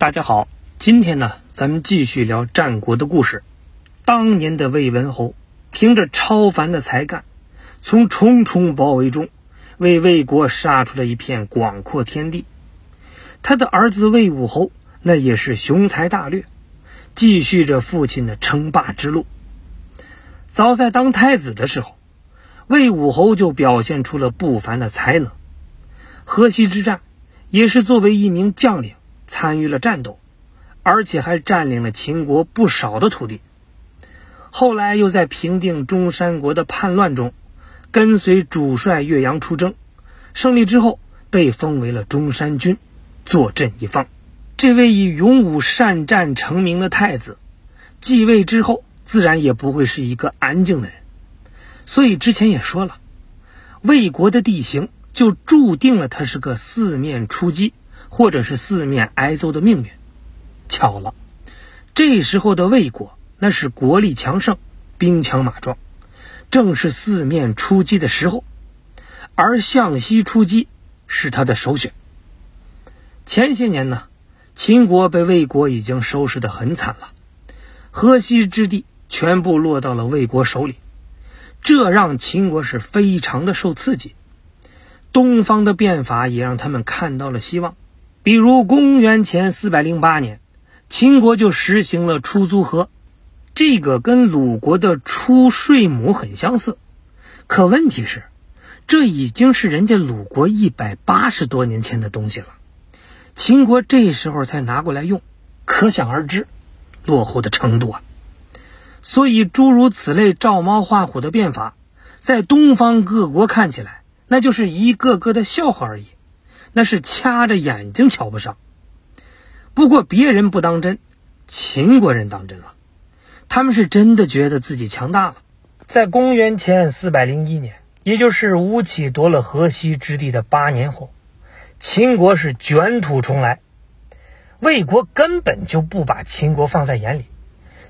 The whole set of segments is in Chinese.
大家好，今天呢，咱们继续聊战国的故事。当年的魏文侯凭着超凡的才干，从重重包围中为魏国杀出了一片广阔天地。他的儿子魏武侯那也是雄才大略，继续着父亲的称霸之路。早在当太子的时候，魏武侯就表现出了不凡的才能。河西之战也是作为一名将领。参与了战斗，而且还占领了秦国不少的土地。后来又在平定中山国的叛乱中，跟随主帅岳阳出征，胜利之后被封为了中山君，坐镇一方。这位以勇武善战成名的太子，继位之后自然也不会是一个安静的人。所以之前也说了，魏国的地形就注定了他是个四面出击。或者是四面挨揍的命运。巧了，这时候的魏国那是国力强盛，兵强马壮，正是四面出击的时候。而向西出击是他的首选。前些年呢，秦国被魏国已经收拾得很惨了，河西之地全部落到了魏国手里，这让秦国是非常的受刺激。东方的变法也让他们看到了希望。比如公元前四百零八年，秦国就实行了出租河，这个跟鲁国的出税亩很相似。可问题是，这已经是人家鲁国一百八十多年前的东西了，秦国这时候才拿过来用，可想而知，落后的程度啊。所以诸如此类照猫画虎的变法，在东方各国看起来，那就是一个个的笑话而已。那是掐着眼睛瞧不上。不过别人不当真，秦国人当真了。他们是真的觉得自己强大了。在公元前四百零一年，也就是吴起夺了河西之地的八年后，秦国是卷土重来。魏国根本就不把秦国放在眼里，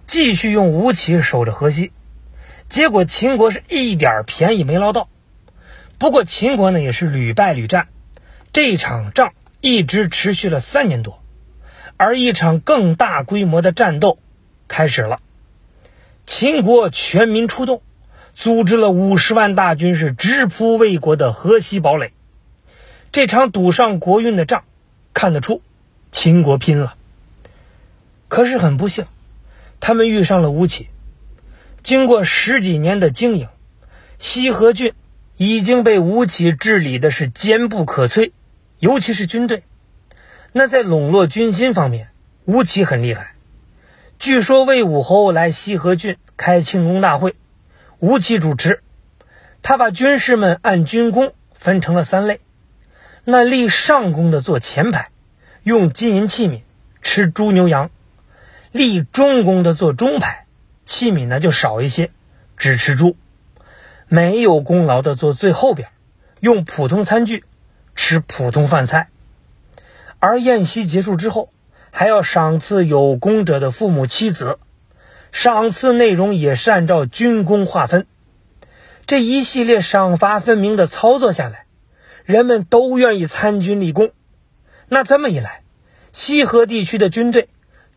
继续用吴起守着河西。结果秦国是一点便宜没捞到。不过秦国呢，也是屡败屡战。这场仗一直持续了三年多，而一场更大规模的战斗开始了。秦国全民出动，组织了五十万大军，是直扑魏国的河西堡垒。这场赌上国运的仗，看得出秦国拼了。可是很不幸，他们遇上了吴起。经过十几年的经营，西河郡已经被吴起治理的是坚不可摧。尤其是军队，那在笼络军心方面，吴起很厉害。据说魏武侯来西河郡开庆功大会，吴起主持。他把军士们按军功分成了三类：那立上功的坐前排，用金银器皿，吃猪牛羊；立中功的坐中排，器皿呢就少一些，只吃猪；没有功劳的坐最后边，用普通餐具。吃普通饭菜，而宴席结束之后，还要赏赐有功者的父母妻子，赏赐内容也是按照军功划分。这一系列赏罚分明的操作下来，人们都愿意参军立功。那这么一来，西河地区的军队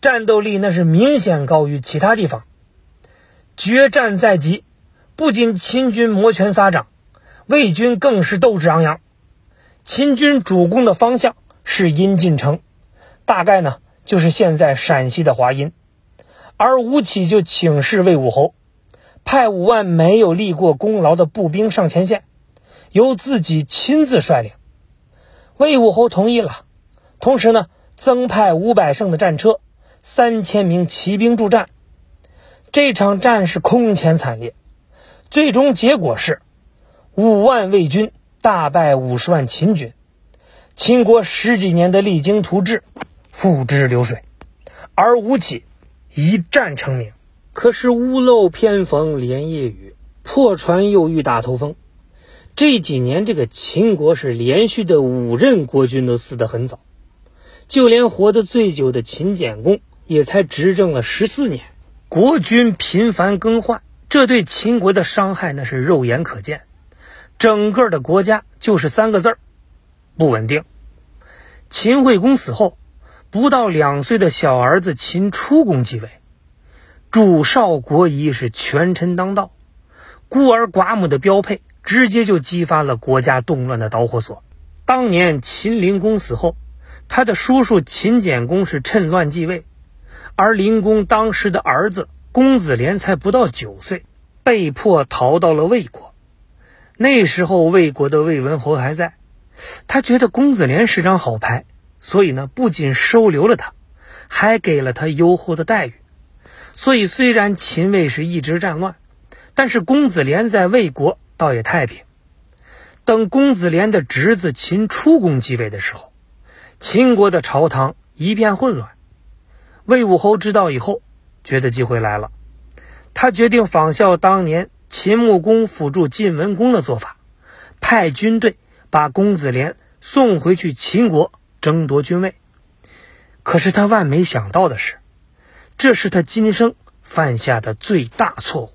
战斗力那是明显高于其他地方。决战在即，不仅秦军摩拳擦掌，魏军更是斗志昂扬。秦军主攻的方向是阴晋城，大概呢就是现在陕西的华阴。而吴起就请示魏武侯，派五万没有立过功劳的步兵上前线，由自己亲自率领。魏武侯同意了，同时呢增派五百乘的战车、三千名骑兵助战。这场战是空前惨烈，最终结果是五万魏军。大败五十万秦军，秦国十几年的励精图治，付之流水，而吴起一战成名。可是屋漏偏逢连夜雨，破船又遇大头风。这几年，这个秦国是连续的五任国君都死得很早，就连活得最久的秦简公也才执政了十四年。国君频繁更换，这对秦国的伤害那是肉眼可见。整个的国家就是三个字儿：不稳定。秦惠公死后，不到两岁的小儿子秦出公继位，主少国疑是权臣当道，孤儿寡母的标配，直接就激发了国家动乱的导火索。当年秦灵公死后，他的叔叔秦简公是趁乱继位，而灵公当时的儿子公子连才不到九岁，被迫逃到了魏国。那时候魏国的魏文侯还在，他觉得公子连是张好牌，所以呢，不仅收留了他，还给了他优厚的待遇。所以虽然秦魏是一直战乱，但是公子连在魏国倒也太平。等公子连的侄子秦出公继位的时候，秦国的朝堂一片混乱。魏武侯知道以后，觉得机会来了，他决定仿效当年。秦穆公辅助晋文公的做法，派军队把公子连送回去秦国争夺君位。可是他万没想到的是，这是他今生犯下的最大错误。